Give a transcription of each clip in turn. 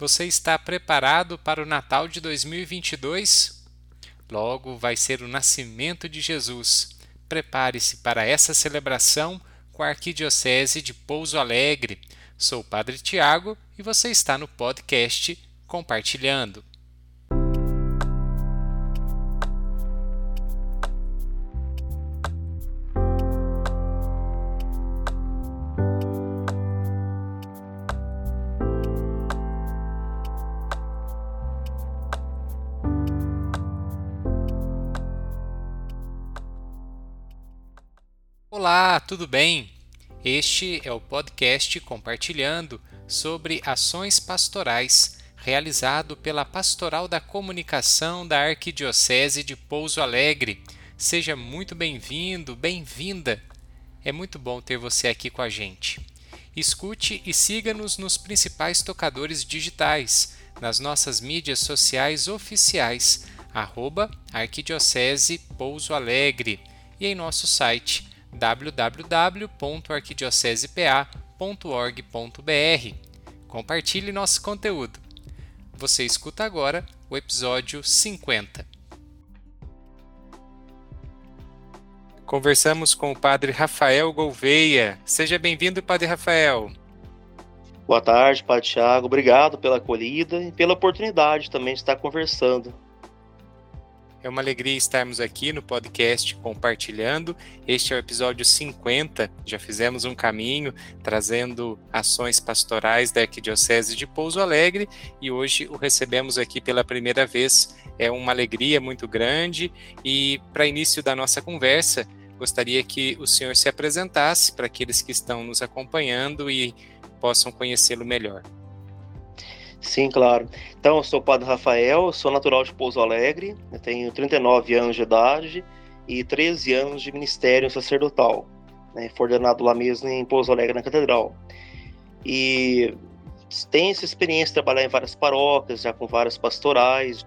Você está preparado para o Natal de 2022? Logo vai ser o nascimento de Jesus. Prepare-se para essa celebração com a Arquidiocese de Pouso Alegre. Sou o Padre Tiago e você está no podcast Compartilhando. Olá, tudo bem? Este é o podcast Compartilhando sobre ações pastorais, realizado pela Pastoral da Comunicação da Arquidiocese de Pouso Alegre. Seja muito bem-vindo, bem-vinda. É muito bom ter você aqui com a gente. Escute e siga-nos nos principais tocadores digitais, nas nossas mídias sociais oficiais, arroba Arquidiocese Pouso Alegre, e em nosso site www.arquidiocesepa.org.br. Compartilhe nosso conteúdo. Você escuta agora o episódio 50. Conversamos com o Padre Rafael Gouveia. Seja bem-vindo, Padre Rafael. Boa tarde, Padre Tiago. Obrigado pela acolhida e pela oportunidade também de estar conversando é uma alegria estarmos aqui no podcast compartilhando. Este é o episódio 50. Já fizemos um caminho trazendo ações pastorais da Arquidiocese de Pouso Alegre e hoje o recebemos aqui pela primeira vez. É uma alegria muito grande e para início da nossa conversa, gostaria que o senhor se apresentasse para aqueles que estão nos acompanhando e possam conhecê-lo melhor. Sim, claro. Então, eu sou o Padre Rafael, sou natural de Pouso Alegre, tenho 39 anos de idade e 13 anos de ministério sacerdotal. Né, ordenado lá mesmo em Pouso Alegre, na Catedral. E tenho essa experiência de trabalhar em várias paróquias, já com várias pastorais,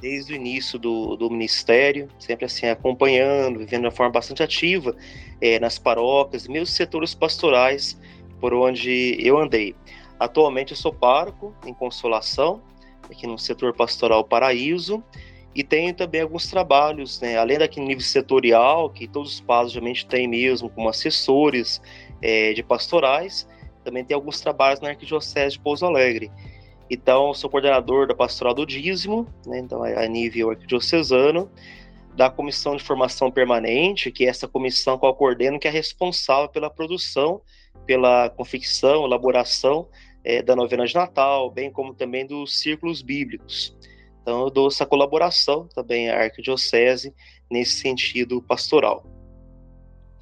desde o início do, do ministério, sempre assim acompanhando, vivendo de uma forma bastante ativa é, nas paróquias, meus setores pastorais por onde eu andei. Atualmente eu sou pároco em Consolação, aqui no setor pastoral Paraíso, e tenho também alguns trabalhos, né, além daquele nível setorial, que todos os padres geralmente têm mesmo, como assessores é, de pastorais, também tem alguns trabalhos na Arquidiocese de Pouso Alegre. Então, sou coordenador da Pastoral do Dízimo, né, então é a nível arquidiocesano, da Comissão de Formação Permanente, que é essa comissão que eu coordeno, que é responsável pela produção, pela confecção, elaboração é, da novena de Natal, bem como também dos círculos bíblicos. Então, eu dou essa colaboração também à Arquidiocese nesse sentido pastoral.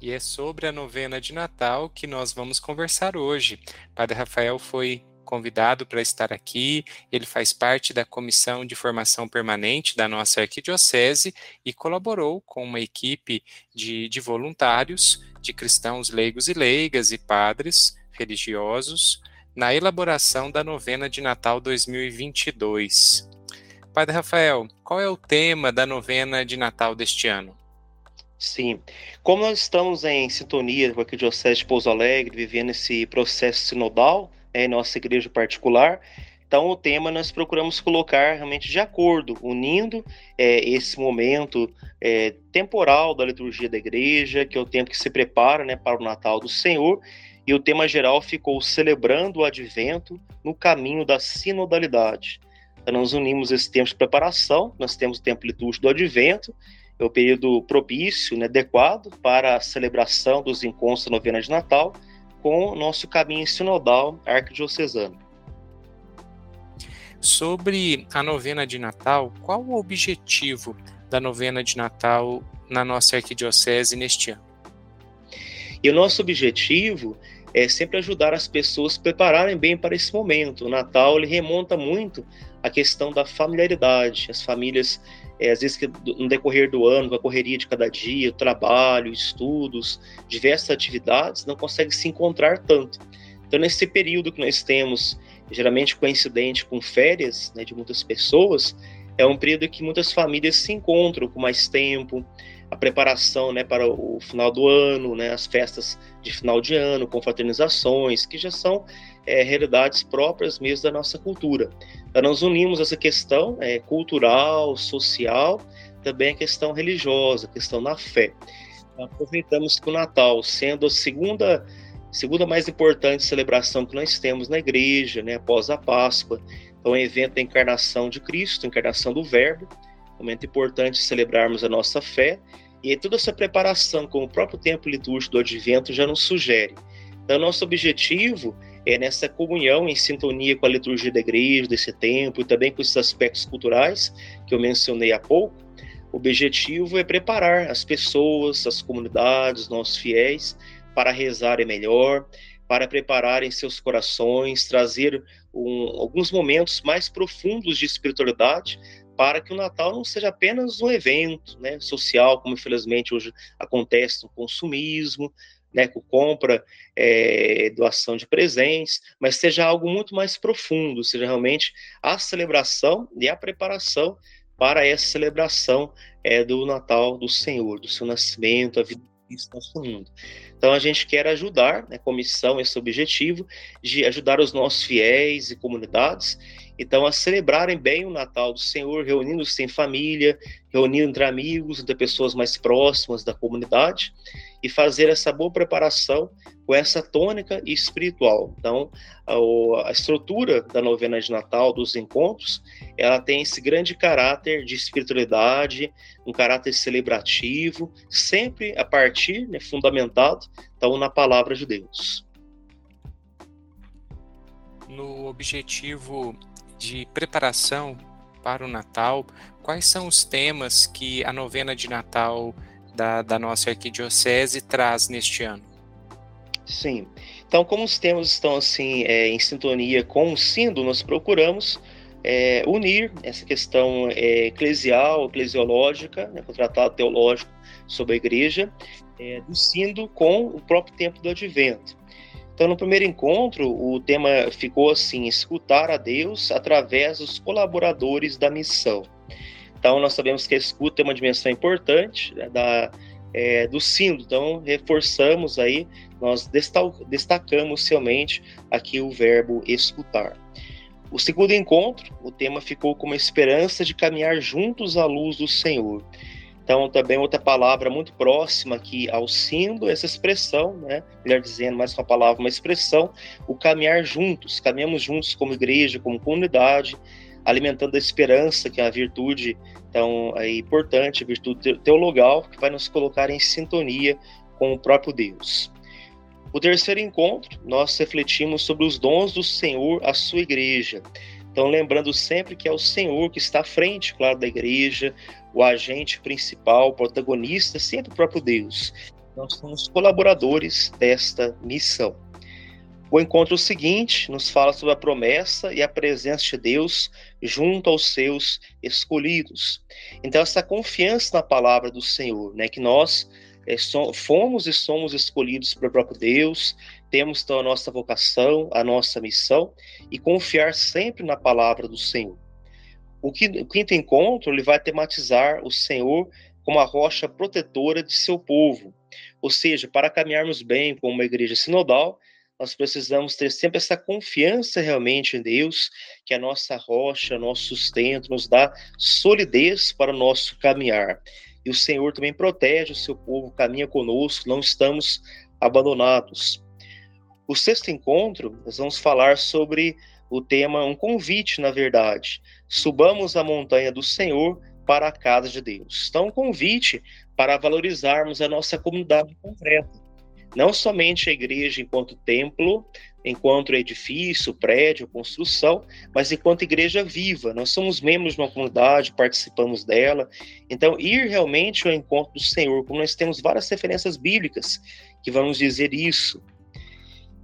E é sobre a novena de Natal que nós vamos conversar hoje. Padre Rafael foi convidado para estar aqui. Ele faz parte da comissão de formação permanente da nossa arquidiocese e colaborou com uma equipe de, de voluntários, de cristãos leigos e leigas e padres religiosos, na elaboração da novena de Natal 2022. Padre Rafael, qual é o tema da novena de Natal deste ano? Sim, como nós estamos em sintonia com a Diocese de Pouso Alegre, vivendo esse processo sinodal né, em nossa igreja particular, então o tema nós procuramos colocar realmente de acordo, unindo é, esse momento é, temporal da liturgia da igreja, que é o tempo que se prepara né, para o Natal do Senhor, e o tema geral ficou Celebrando o Advento no caminho da sinodalidade. Então, nós unimos esse tempo de preparação, nós temos o tempo litúrgico do Advento, é o período propício, né, adequado para a celebração dos encontros da novena de Natal, com o nosso caminho sinodal arquidiocesano. Sobre a novena de Natal, qual o objetivo da novena de Natal na nossa arquidiocese neste ano? E o nosso objetivo é sempre ajudar as pessoas a prepararem bem para esse momento. O Natal ele remonta muito a questão da familiaridade. As famílias, é, às vezes, no decorrer do ano, com a correria de cada dia, trabalho, estudos, diversas atividades, não conseguem se encontrar tanto. Então, nesse período que nós temos, geralmente coincidente com férias né, de muitas pessoas, é um período que muitas famílias se encontram com mais tempo, a preparação né, para o final do ano, né, as festas de final de ano, confraternizações, que já são é, realidades próprias mesmo da nossa cultura. Então, nós unimos essa questão é, cultural, social, também a questão religiosa, a questão da fé. Então, aproveitamos que o Natal, sendo a segunda segunda mais importante celebração que nós temos na igreja, né, após a Páscoa, então, é um evento da encarnação de Cristo, encarnação do Verbo, momento importante celebrarmos a nossa fé, e toda essa preparação com o próprio tempo litúrgico do Advento já nos sugere. Então, nosso objetivo é nessa comunhão em sintonia com a liturgia da igreja, desse tempo, e também com esses aspectos culturais que eu mencionei há pouco, o objetivo é preparar as pessoas, as comunidades, nossos fiéis, para rezarem melhor, para prepararem seus corações, trazer um, alguns momentos mais profundos de espiritualidade, para que o Natal não seja apenas um evento né, social, como infelizmente hoje acontece no consumismo, né, com compra, é, doação de presentes, mas seja algo muito mais profundo, seja realmente a celebração e a preparação para essa celebração é, do Natal do Senhor, do seu nascimento, a vida nosso mundo. Então a gente quer ajudar, né, comissão, esse objetivo de ajudar os nossos fiéis e comunidades, então a celebrarem bem o Natal do Senhor, reunindo-se em família, reunindo entre amigos, entre pessoas mais próximas da comunidade, e fazer essa boa preparação com essa tônica espiritual. Então, a, a, estrutura da novena de Natal, dos encontros, ela tem esse grande caráter de espiritualidade, um caráter celebrativo, sempre a partir, né, fundamentado, então, na palavra de Deus. No objetivo de preparação para o Natal, quais são os temas que a novena de Natal da, da nossa arquidiocese traz neste ano? Sim. Então, como os temas estão assim é, em sintonia com o sínodo, nós procuramos é, unir essa questão é, eclesial, eclesiológica, né, com o tratado teológico sobre a igreja, é, do sínodo com o próprio tempo do advento. Então, no primeiro encontro, o tema ficou assim: escutar a Deus através dos colaboradores da missão. Então, nós sabemos que a escuta é uma dimensão importante né, da, é, do sínodo. Então, reforçamos aí, nós destacamos realmente aqui o verbo escutar. O segundo encontro, o tema ficou como esperança de caminhar juntos à luz do Senhor. Então, também outra palavra muito próxima aqui ao símbolo, essa expressão, né? Melhor dizendo, mais uma palavra, uma expressão, o caminhar juntos, caminhamos juntos como igreja, como comunidade, alimentando a esperança, que é uma virtude tão é, importante, a virtude teologal, que vai nos colocar em sintonia com o próprio Deus. O terceiro encontro, nós refletimos sobre os dons do Senhor à sua igreja. Então, lembrando sempre que é o Senhor que está à frente, claro, da igreja, o agente principal, o protagonista, sempre o próprio Deus. Nós somos colaboradores desta missão. O encontro seguinte nos fala sobre a promessa e a presença de Deus junto aos seus escolhidos. Então, essa confiança na palavra do Senhor, né, que nós é, fomos e somos escolhidos pelo próprio Deus, temos então a nossa vocação, a nossa missão e confiar sempre na palavra do Senhor. O quinto encontro ele vai tematizar o Senhor como a rocha protetora de seu povo. Ou seja, para caminharmos bem como uma igreja sinodal, nós precisamos ter sempre essa confiança realmente em Deus, que é a nossa rocha, nosso sustento, nos dá solidez para o nosso caminhar. E o Senhor também protege o seu povo, caminha conosco, não estamos abandonados. O sexto encontro, nós vamos falar sobre o tema, um convite, na verdade. Subamos a montanha do Senhor para a casa de Deus. Então, um convite para valorizarmos a nossa comunidade concreta. Não somente a igreja enquanto templo, enquanto edifício, prédio, construção, mas enquanto igreja viva. Nós somos membros de uma comunidade, participamos dela. Então, ir realmente ao encontro do Senhor, como nós temos várias referências bíblicas que vão nos dizer isso.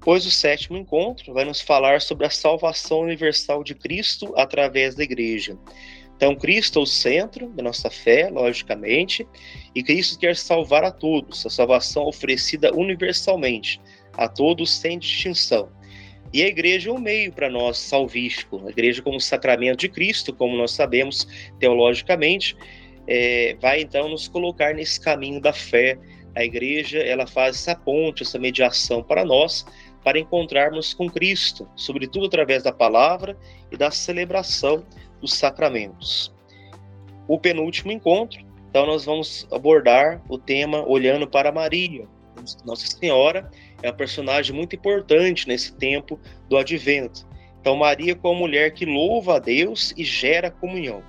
Pois o sétimo encontro vai nos falar sobre a salvação universal de Cristo através da igreja. Então, Cristo é o centro da nossa fé, logicamente, e Cristo quer salvar a todos, a salvação oferecida universalmente, a todos sem distinção. E a igreja é o meio para nós salvífico, a igreja como sacramento de Cristo, como nós sabemos teologicamente, é, vai então nos colocar nesse caminho da fé. A igreja ela faz essa ponte, essa mediação para nós, para encontrarmos com Cristo, sobretudo através da palavra e da celebração dos sacramentos. O penúltimo encontro, então nós vamos abordar o tema olhando para Maria. Nossa Senhora é uma personagem muito importante nesse tempo do Advento. Então Maria como mulher que louva a Deus e gera comunhão.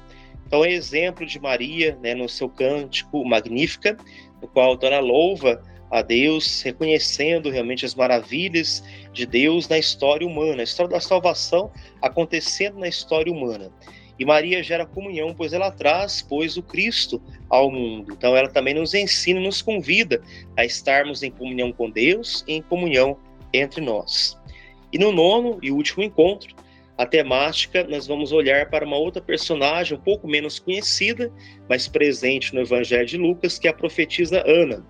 Então, é exemplo de Maria, né, no seu cântico Magnífica, no qual ela louva a Deus, reconhecendo realmente as maravilhas de Deus na história humana, a história da salvação acontecendo na história humana. E Maria gera comunhão, pois ela traz, pois, o Cristo ao mundo. Então, ela também nos ensina, nos convida a estarmos em comunhão com Deus e em comunhão entre nós. E no nono e último encontro, a temática, nós vamos olhar para uma outra personagem um pouco menos conhecida, mas presente no Evangelho de Lucas, que é a profetisa Ana.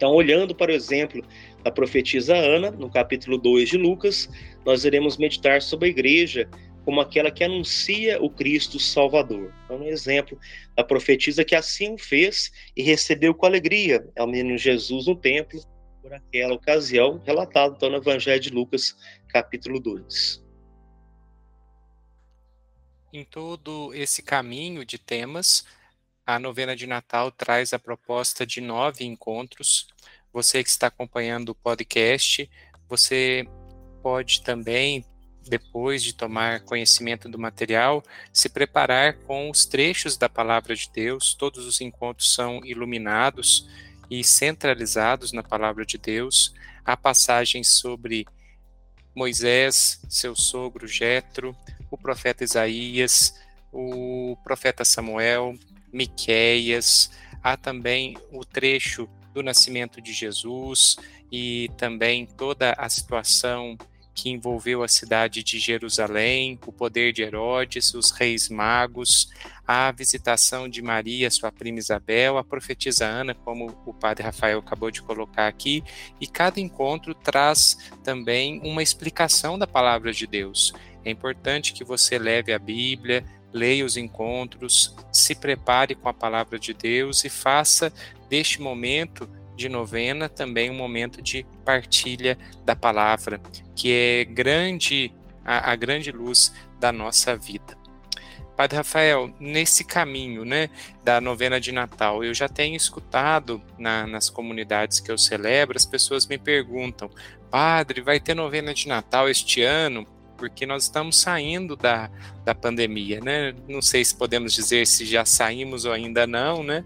Então, olhando para o exemplo da profetisa Ana, no capítulo 2 de Lucas, nós iremos meditar sobre a igreja como aquela que anuncia o Cristo Salvador. Então, um exemplo da profetisa que assim o fez e recebeu com alegria ao menino Jesus no templo por aquela ocasião, relatado então no Evangelho de Lucas, capítulo 2. Em todo esse caminho de temas, a novena de Natal traz a proposta de nove encontros. Você que está acompanhando o podcast, você pode também, depois de tomar conhecimento do material, se preparar com os trechos da palavra de Deus. Todos os encontros são iluminados e centralizados na palavra de Deus. Há passagens sobre Moisés, seu sogro Jetro, o profeta Isaías, o profeta Samuel, Miqueias, há também o trecho do nascimento de Jesus e também toda a situação que envolveu a cidade de Jerusalém, o poder de Herodes, os reis magos, a visitação de Maria, sua prima Isabel, a profetisa Ana, como o padre Rafael acabou de colocar aqui, e cada encontro traz também uma explicação da palavra de Deus. É importante que você leve a Bíblia, leia os encontros, se prepare com a palavra de Deus e faça deste momento de novena também um momento de partilha da palavra, que é grande a, a grande luz da nossa vida. Padre Rafael, nesse caminho né, da novena de Natal, eu já tenho escutado na, nas comunidades que eu celebro, as pessoas me perguntam, Padre, vai ter novena de Natal este ano? Porque nós estamos saindo da, da pandemia, né? Não sei se podemos dizer se já saímos ou ainda não, né?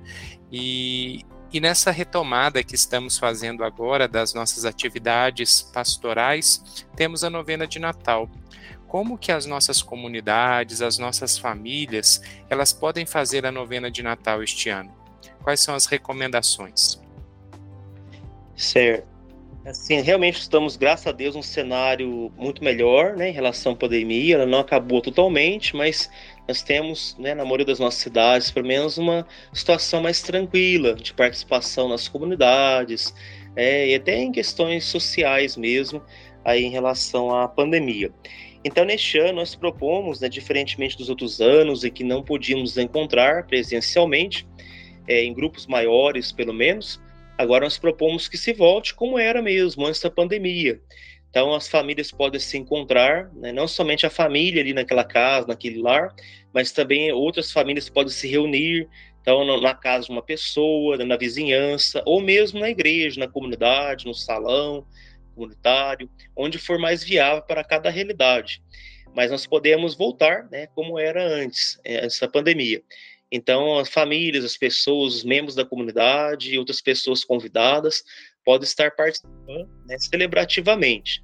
E, e nessa retomada que estamos fazendo agora das nossas atividades pastorais, temos a novena de Natal. Como que as nossas comunidades, as nossas famílias, elas podem fazer a novena de Natal este ano? Quais são as recomendações? Certo. Assim, realmente estamos, graças a Deus, num cenário muito melhor, né, em relação à pandemia. Ela não acabou totalmente, mas nós temos, né, na maioria das nossas cidades, pelo menos uma situação mais tranquila de participação nas comunidades, é, e até em questões sociais mesmo, aí em relação à pandemia. Então, neste ano, nós propomos, né, diferentemente dos outros anos, em que não podíamos encontrar presencialmente, é, em grupos maiores, pelo menos, Agora nós propomos que se volte como era mesmo antes da pandemia. Então as famílias podem se encontrar, né? não somente a família ali naquela casa, naquele lar, mas também outras famílias podem se reunir, então na casa de uma pessoa, na vizinhança, ou mesmo na igreja, na comunidade, no salão comunitário, onde for mais viável para cada realidade. Mas nós podemos voltar, né, como era antes, eh, essa pandemia. Então, as famílias, as pessoas, os membros da comunidade e outras pessoas convidadas podem estar participando né, celebrativamente.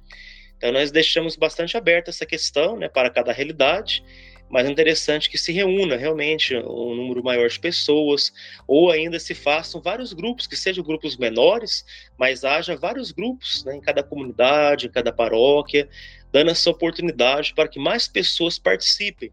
Então, nós deixamos bastante aberta essa questão né, para cada realidade, mas é interessante que se reúna realmente um número maior de pessoas, ou ainda se façam vários grupos, que sejam grupos menores, mas haja vários grupos né, em cada comunidade, em cada paróquia, dando essa oportunidade para que mais pessoas participem.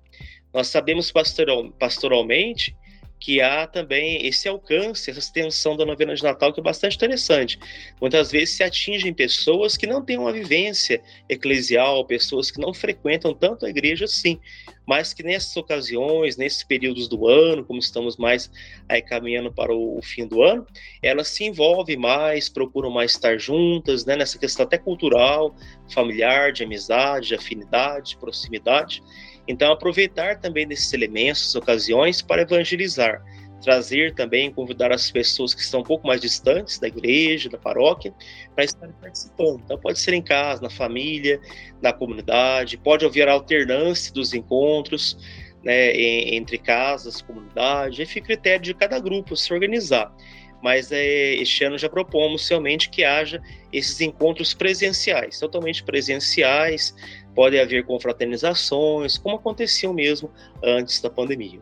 Nós sabemos pastoral, pastoralmente que há também esse alcance, essa extensão da novena de Natal, que é bastante interessante. Muitas vezes se atingem pessoas que não têm uma vivência eclesial, pessoas que não frequentam tanto a igreja assim, mas que nessas ocasiões, nesses períodos do ano, como estamos mais aí caminhando para o, o fim do ano, elas se envolvem mais, procuram mais estar juntas, né, nessa questão até cultural, familiar, de amizade, de afinidade, de proximidade. Então, aproveitar também desses elementos, ocasiões, para evangelizar, trazer também, convidar as pessoas que estão um pouco mais distantes da igreja, da paróquia, para estarem participando. Então, pode ser em casa, na família, na comunidade, pode haver alternância dos encontros, né, entre casas, comunidade, fica critério de cada grupo se organizar. Mas é, este ano já propomos realmente que haja esses encontros presenciais, totalmente presenciais, Pode haver confraternizações, como aconteciam mesmo antes da pandemia.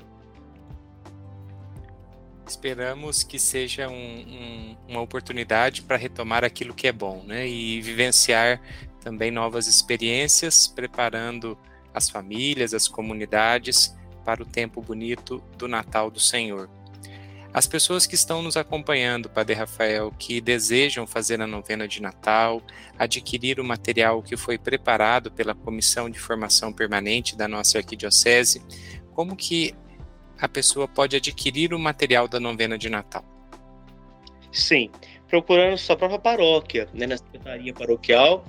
Esperamos que seja um, um, uma oportunidade para retomar aquilo que é bom, né? E vivenciar também novas experiências, preparando as famílias, as comunidades para o tempo bonito do Natal do Senhor. As pessoas que estão nos acompanhando, Padre Rafael, que desejam fazer a novena de Natal, adquirir o material que foi preparado pela Comissão de Formação Permanente da nossa Arquidiocese, como que a pessoa pode adquirir o material da novena de Natal? Sim, procurando sua própria paróquia, né, na secretaria paroquial,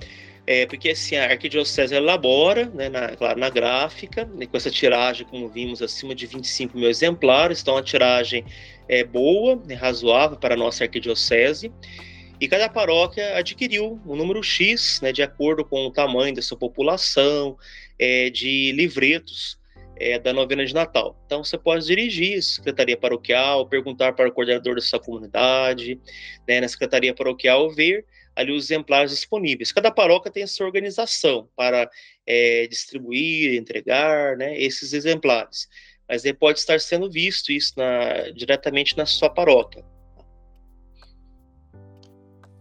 é, porque assim, a Arquidiocese elabora, né, na, claro, na gráfica, né, com essa tiragem, como vimos, acima de 25 mil exemplares, então a tiragem é, boa, né, razoável para a nossa arquidiocese, e cada paróquia adquiriu um número X, né, de acordo com o tamanho da sua população, é, de livretos é, da novena de Natal. Então você pode dirigir a secretaria paroquial, perguntar para o coordenador da sua comunidade, né, na secretaria paroquial, ver ali os exemplares disponíveis. Cada paróquia tem a sua organização para é, distribuir, entregar né, esses exemplares mas ele pode estar sendo visto isso na, diretamente na sua paróquia.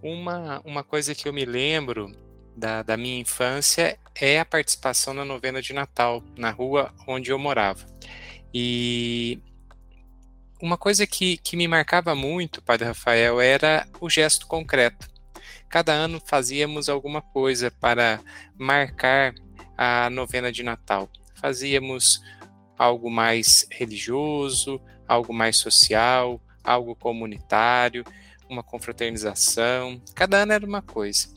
Uma, uma coisa que eu me lembro da, da minha infância é a participação na novena de Natal, na rua onde eu morava. E uma coisa que, que me marcava muito, Padre Rafael, era o gesto concreto. Cada ano fazíamos alguma coisa para marcar a novena de Natal. Fazíamos algo mais religioso, algo mais social, algo comunitário, uma confraternização. Cada ano era uma coisa.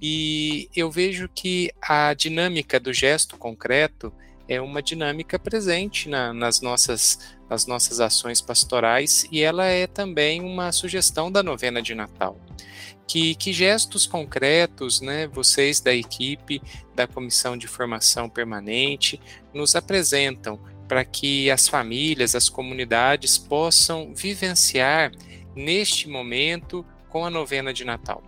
E eu vejo que a dinâmica do gesto concreto é uma dinâmica presente na, nas, nossas, nas nossas ações pastorais e ela é também uma sugestão da novena de Natal. Que, que gestos concretos, né, vocês da equipe da Comissão de Formação Permanente nos apresentam para que as famílias, as comunidades possam vivenciar neste momento com a novena de Natal.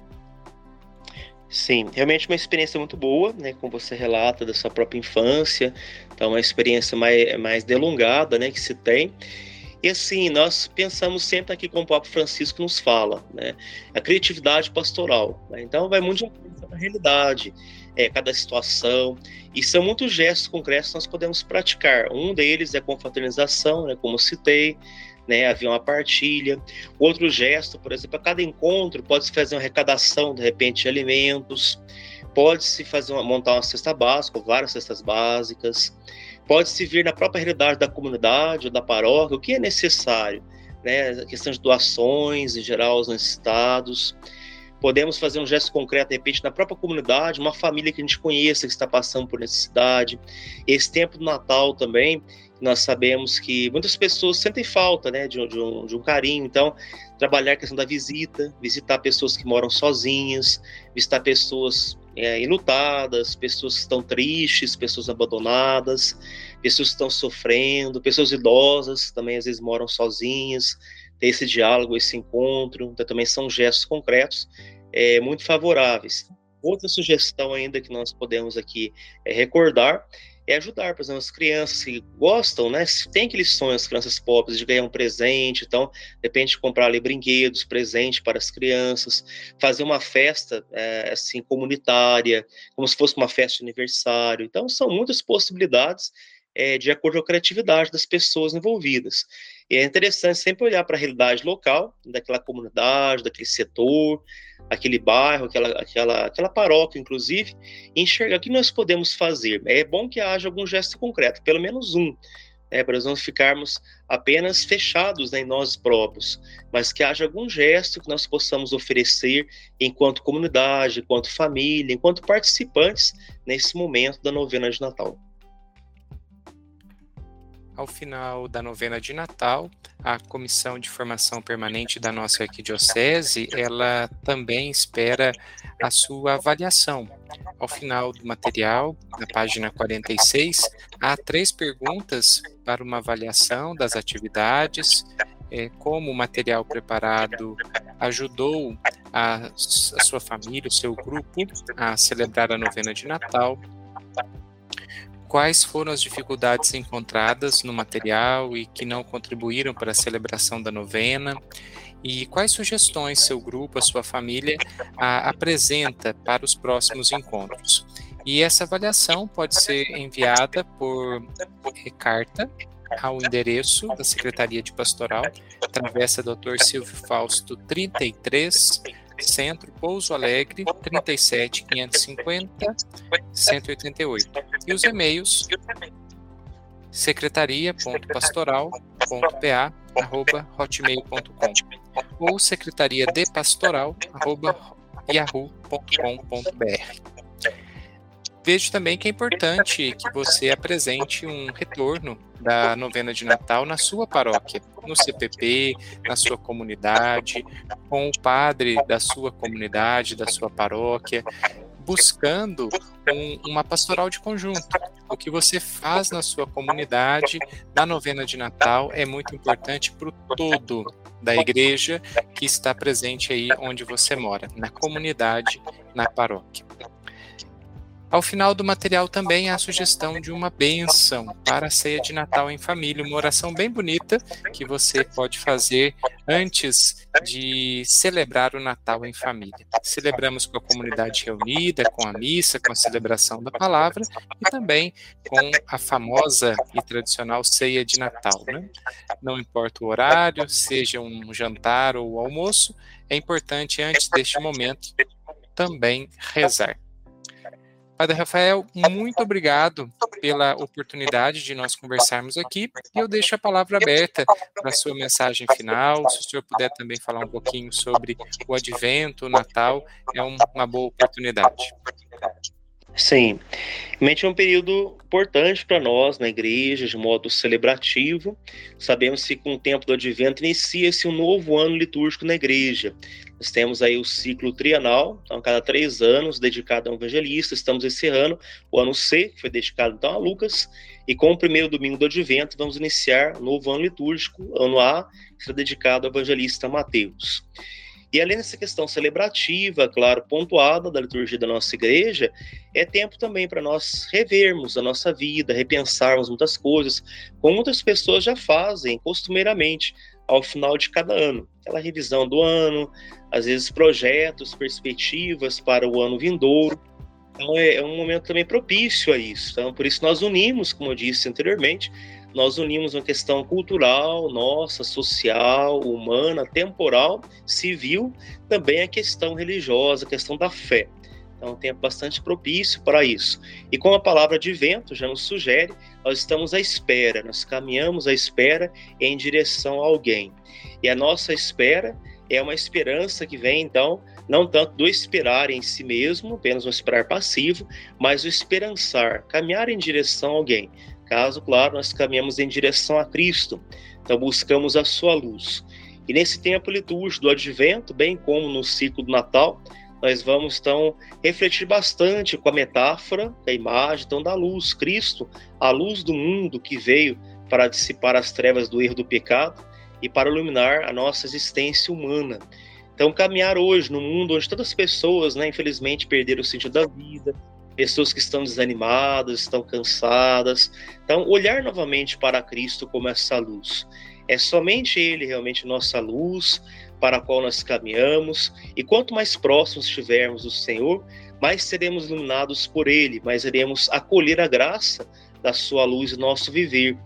Sim, realmente uma experiência muito boa, né? Como você relata da sua própria infância, então uma experiência mais, mais delongada, né? Que se tem. E assim, nós pensamos sempre aqui como o Papa Francisco nos fala, né? A criatividade pastoral. Né? Então vai muito de acordo com a realidade é, cada situação. E são muitos gestos concretos que nós podemos praticar. Um deles é a confraternização, né, como citei, né, havia uma partilha. Outro gesto, por exemplo, a cada encontro pode-se fazer uma arrecadação, de repente, de alimentos, pode-se fazer uma, montar uma cesta básica, ou várias cestas básicas, pode-se vir na própria realidade da comunidade ou da paróquia, o que é necessário, né, a questão de doações, em geral, aos necessitados, Podemos fazer um gesto concreto, de repente, na própria comunidade, uma família que a gente conheça que está passando por necessidade. Esse tempo do Natal também, nós sabemos que muitas pessoas sentem falta né, de, de, um, de um carinho. Então, trabalhar a questão da visita, visitar pessoas que moram sozinhas, visitar pessoas é, enlutadas, pessoas que estão tristes, pessoas abandonadas, pessoas que estão sofrendo, pessoas idosas também às vezes moram sozinhas ter esse diálogo, esse encontro, então, também são gestos concretos é, muito favoráveis. Outra sugestão ainda que nós podemos aqui é, recordar é ajudar, por exemplo, as crianças que gostam, né? Tem aqueles sonhos, as crianças pobres, de ganhar um presente, então, de repente, comprar ali brinquedos, presente para as crianças, fazer uma festa, é, assim, comunitária, como se fosse uma festa de aniversário. Então, são muitas possibilidades é, de acordo com a criatividade das pessoas envolvidas. E é interessante sempre olhar para a realidade local, daquela comunidade, daquele setor, aquele bairro, aquela, aquela, aquela paróquia, inclusive, e enxergar o que nós podemos fazer. É bom que haja algum gesto concreto, pelo menos um, né, para nós não ficarmos apenas fechados né, em nós próprios, mas que haja algum gesto que nós possamos oferecer enquanto comunidade, enquanto família, enquanto participantes nesse momento da novena de Natal. Ao final da novena de Natal, a Comissão de Formação Permanente da nossa Arquidiocese, ela também espera a sua avaliação. Ao final do material, na página 46, há três perguntas para uma avaliação das atividades, é, como o material preparado ajudou a, a sua família, o seu grupo, a celebrar a novena de Natal, quais foram as dificuldades encontradas no material e que não contribuíram para a celebração da novena e quais sugestões seu grupo, a sua família a, apresenta para os próximos encontros. E essa avaliação pode ser enviada por carta ao endereço da Secretaria de Pastoral, Travessa Dr. Silvio Fausto 33, Centro, Pouso Alegre, 37 550 188. E os e-mails secretaria.pastoral.pa@hotmail.com ou secretaria de pastoral@yahoo.com.br. Vejo também que é importante que você apresente um retorno da novena de Natal na sua paróquia, no CPP, na sua comunidade, com o padre da sua comunidade, da sua paróquia, buscando um, uma pastoral de conjunto. O que você faz na sua comunidade, na novena de Natal, é muito importante para o todo da igreja que está presente aí onde você mora, na comunidade, na paróquia. Ao final do material também há a sugestão de uma benção para a ceia de Natal em família, uma oração bem bonita que você pode fazer antes de celebrar o Natal em família. Celebramos com a comunidade reunida, com a missa, com a celebração da palavra e também com a famosa e tradicional ceia de Natal. Né? Não importa o horário, seja um jantar ou almoço, é importante antes deste momento também rezar. Padre Rafael, muito obrigado pela oportunidade de nós conversarmos aqui. E eu deixo a palavra aberta para a sua mensagem final. Se o senhor puder também falar um pouquinho sobre o advento, o Natal, é uma boa oportunidade. Sim, realmente é um período importante para nós na igreja, de modo celebrativo. Sabemos que com o tempo do advento inicia-se um novo ano litúrgico na igreja. Nós temos aí o ciclo trienal, então cada três anos, dedicado a um evangelista. Estamos encerrando o ano C, que foi dedicado então a Lucas, e com o primeiro domingo do advento vamos iniciar o novo ano litúrgico, ano A, que será dedicado ao evangelista Mateus. E além dessa questão celebrativa, claro, pontuada da liturgia da nossa igreja, é tempo também para nós revermos a nossa vida, repensarmos muitas coisas, como muitas pessoas já fazem costumeiramente ao final de cada ano. Aquela revisão do ano, às vezes projetos, perspectivas para o ano vindouro. Então é, é um momento também propício a isso. Então, por isso nós unimos, como eu disse anteriormente, nós unimos uma questão cultural, nossa, social, humana, temporal, civil, também a questão religiosa, a questão da fé. É um tempo bastante propício para isso. E como a palavra de vento já nos sugere, nós estamos à espera, nós caminhamos à espera em direção a alguém. E a nossa espera é uma esperança que vem, então, não tanto do esperar em si mesmo, apenas um esperar passivo, mas o esperançar, caminhar em direção a alguém. Caso, claro, nós caminhamos em direção a Cristo, então buscamos a sua luz. E nesse tempo litúrgico do advento, bem como no ciclo do Natal, nós vamos então refletir bastante com a metáfora, a imagem então da luz, Cristo, a luz do mundo que veio para dissipar as trevas do erro do pecado e para iluminar a nossa existência humana. Então, caminhar hoje no mundo onde tantas pessoas, né, infelizmente, perderam o sentido da vida, pessoas que estão desanimadas, estão cansadas. Então, olhar novamente para Cristo como essa luz. É somente Ele realmente nossa luz para a qual nós caminhamos, e quanto mais próximos estivermos do Senhor, mais seremos iluminados por Ele, mais iremos acolher a graça da sua luz no nosso viver,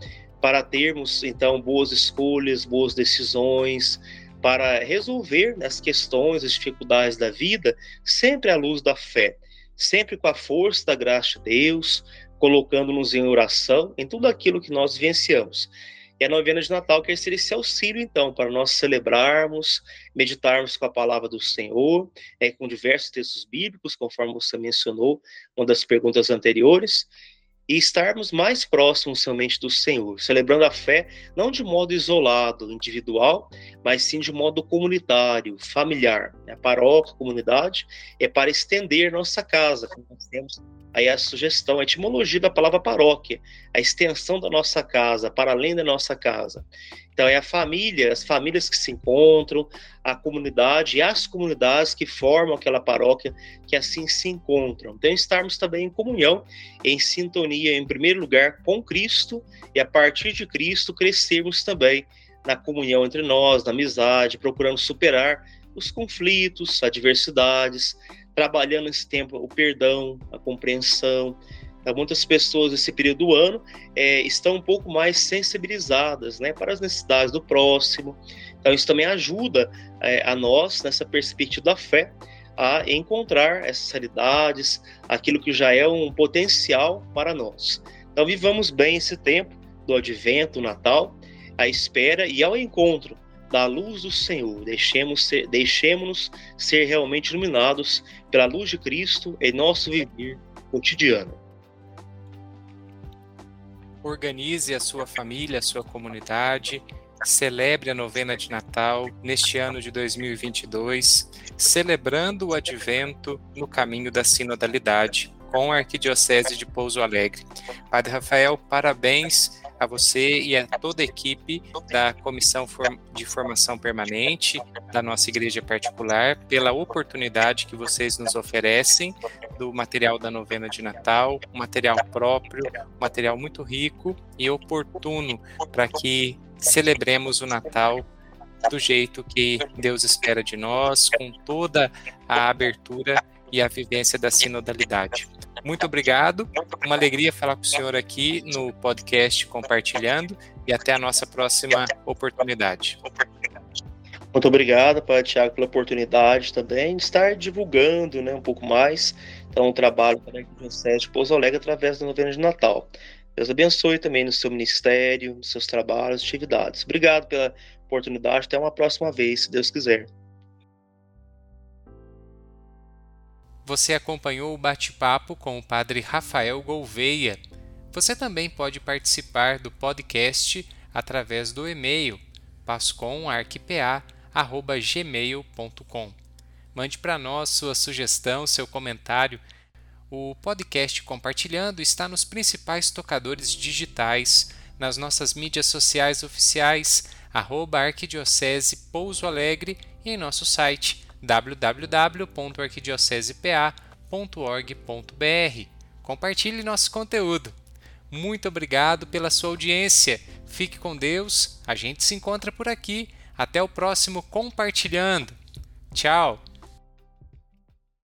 para termos então boas escolhas, boas decisões, para resolver as questões, as dificuldades da vida, sempre à luz da fé, sempre com a força da graça de Deus, colocando-nos em oração em tudo aquilo que nós vivenciamos. E a novena de Natal quer ser esse auxílio, então, para nós celebrarmos, meditarmos com a palavra do Senhor, é, com diversos textos bíblicos, conforme você mencionou, uma das perguntas anteriores, e estarmos mais próximos somente do Senhor, celebrando a fé não de modo isolado, individual, mas sim de modo comunitário, familiar. A paróquia, a comunidade, é para estender nossa casa, como nós temos aí a sugestão, a etimologia da palavra paróquia, a extensão da nossa casa, para além da nossa casa. Então, é a família, as famílias que se encontram, a comunidade e as comunidades que formam aquela paróquia que assim se encontram. Então, estarmos também em comunhão, em sintonia, em primeiro lugar, com Cristo e a partir de Cristo crescermos também na comunhão entre nós, na amizade, procurando superar os conflitos, adversidades, trabalhando esse tempo o perdão, a compreensão, muitas pessoas nesse período do ano é, estão um pouco mais sensibilizadas né, para as necessidades do próximo. Então, isso também ajuda é, a nós, nessa perspectiva da fé, a encontrar essas realidades, aquilo que já é um potencial para nós. Então, vivamos bem esse tempo do advento, Natal, a espera e ao encontro da luz do Senhor. Deixemos ser, deixemos-nos ser realmente iluminados pela luz de Cristo em nosso viver cotidiano organize a sua família, a sua comunidade, celebre a novena de Natal neste ano de 2022, celebrando o advento no caminho da sinodalidade com a Arquidiocese de Pouso Alegre. Padre Rafael, parabéns a você e a toda a equipe da Comissão de Formação Permanente da nossa igreja particular pela oportunidade que vocês nos oferecem do material da novena de Natal, um material próprio, um material muito rico e oportuno para que celebremos o Natal do jeito que Deus espera de nós, com toda a abertura e a vivência da sinodalidade. Muito obrigado, uma alegria falar com o senhor aqui no podcast Compartilhando e até a nossa próxima oportunidade. Muito obrigado, Padre Tiago, pela oportunidade também de estar divulgando né, um pouco mais então, o trabalho para a Arquidiocese de Pouso Alegre através da novena de Natal. Deus abençoe também no seu ministério, nos seus trabalhos, atividades. Obrigado pela oportunidade. Até uma próxima vez, se Deus quiser. Você acompanhou o bate-papo com o Padre Rafael Gouveia. Você também pode participar do podcast através do e-mail pascomarqpa.gmail.com. Mande para nós sua sugestão, seu comentário. O podcast Compartilhando está nos principais tocadores digitais, nas nossas mídias sociais oficiais, arroba Arquidiocese Pouso Alegre e em nosso site www.arquidiocesepa.org.br. Compartilhe nosso conteúdo. Muito obrigado pela sua audiência. Fique com Deus. A gente se encontra por aqui. Até o próximo Compartilhando. Tchau!